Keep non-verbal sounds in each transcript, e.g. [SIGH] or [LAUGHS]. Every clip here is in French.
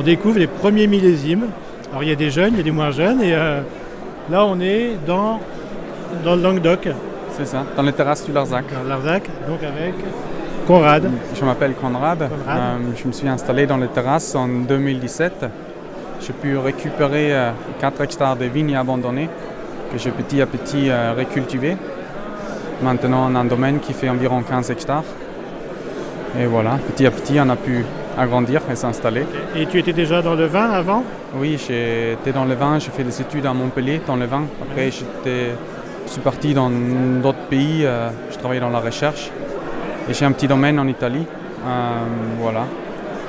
on découvre les premiers millésimes. Alors il y a des jeunes, il y a des moins jeunes, et euh, là on est dans, dans le Languedoc, C'est ça, dans les terrasses du Larzac. dans Larzac, donc avec Conrad. Je m'appelle Conrad. Conrad. Euh, je me suis installé dans les terrasses en 2017. J'ai pu récupérer 4 hectares de vignes abandonnées que j'ai petit à petit euh, recultivé. Maintenant, on a un domaine qui fait environ 15 hectares. Et voilà, petit à petit, on a pu agrandir et s'installer. Et tu étais déjà dans le vin avant? Oui, j'étais dans le vin, j'ai fait des études à Montpellier dans le vin. Après, j'étais- je suis parti dans d'autres pays, euh, je travaillais dans la recherche. Et j'ai un petit domaine en Italie. Euh, voilà.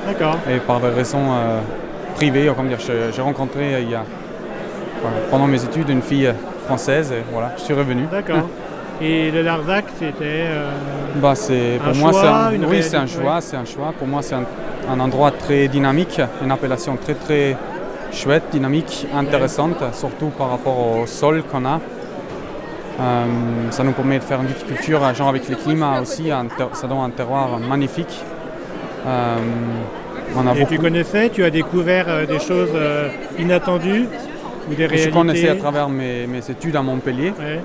D'accord. Et par des raisons euh, privées, dire, j'ai rencontré euh, il y a, pendant mes études une fille française et voilà, je suis revenu. D'accord. [LAUGHS] Et le Larzac, c'était. Bah, c'est, Un pour moi, c'est choix, un, une oui, c'est un choix, c'est un choix. Pour moi, c'est un, un endroit très dynamique, une appellation très très chouette, dynamique, intéressante, surtout par rapport au sol qu'on a. Euh, ça nous permet de faire une viticulture, genre avec le climat aussi, un ter- ça donne un terroir magnifique. Euh, on a Et tu connaissais, tu as découvert euh, des choses inattendues ou des je réalités? connaissais à travers mes, mes études à Montpellier. Ouais.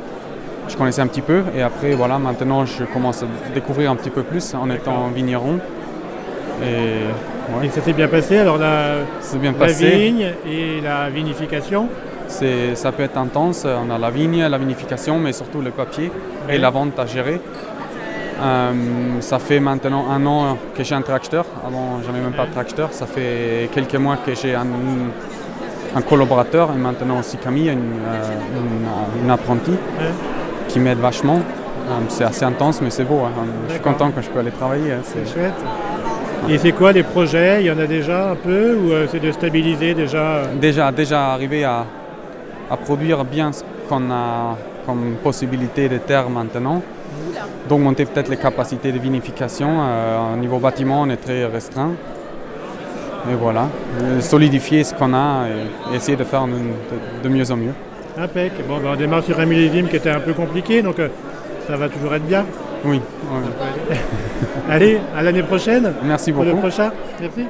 Je connaissais un petit peu et après voilà maintenant je commence à découvrir un petit peu plus en étant vigneron. Et ouais, Et ça s'est bien passé. Alors la, bien la passé. vigne et la vinification. Ça peut être intense. On a la vigne, la vinification, mais surtout le papier Ouais. et la vente à gérer. Euh, ça fait maintenant un an que j'ai un tracteur. Avant, j'avais même pas de tracteur. Ça fait quelques mois que j'ai un, un collaborateur et maintenant aussi Camille, une, euh, une- une apprentie Ouais. Qui m'aide vachement. Euh, c'est assez intense, mais c'est beau. hein. Je suis content quand je peux aller travailler. hein. C'est- chouette. Et c'est quoi les projets? Il y en a déjà un peu ou euh, c'est de stabiliser déjà euh, déjà, déjà arrivé à, à produire bien ce qu'on a comme possibilité de terre maintenant. D'augmenter peut-être les capacités de vinification. Euh, au niveau bâtiment, on est très restreint. Et voilà, solidifier ce qu'on a et, essayer de faire de mieux en mieux. Impec. Bon, ben, on démarre sur un millésime qui était un peu compliqué, donc euh, ça va toujours être bien. Oui, oui. [LAUGHS] Allez, à l'année prochaine merci pour le beaucoup. prochain. Merci.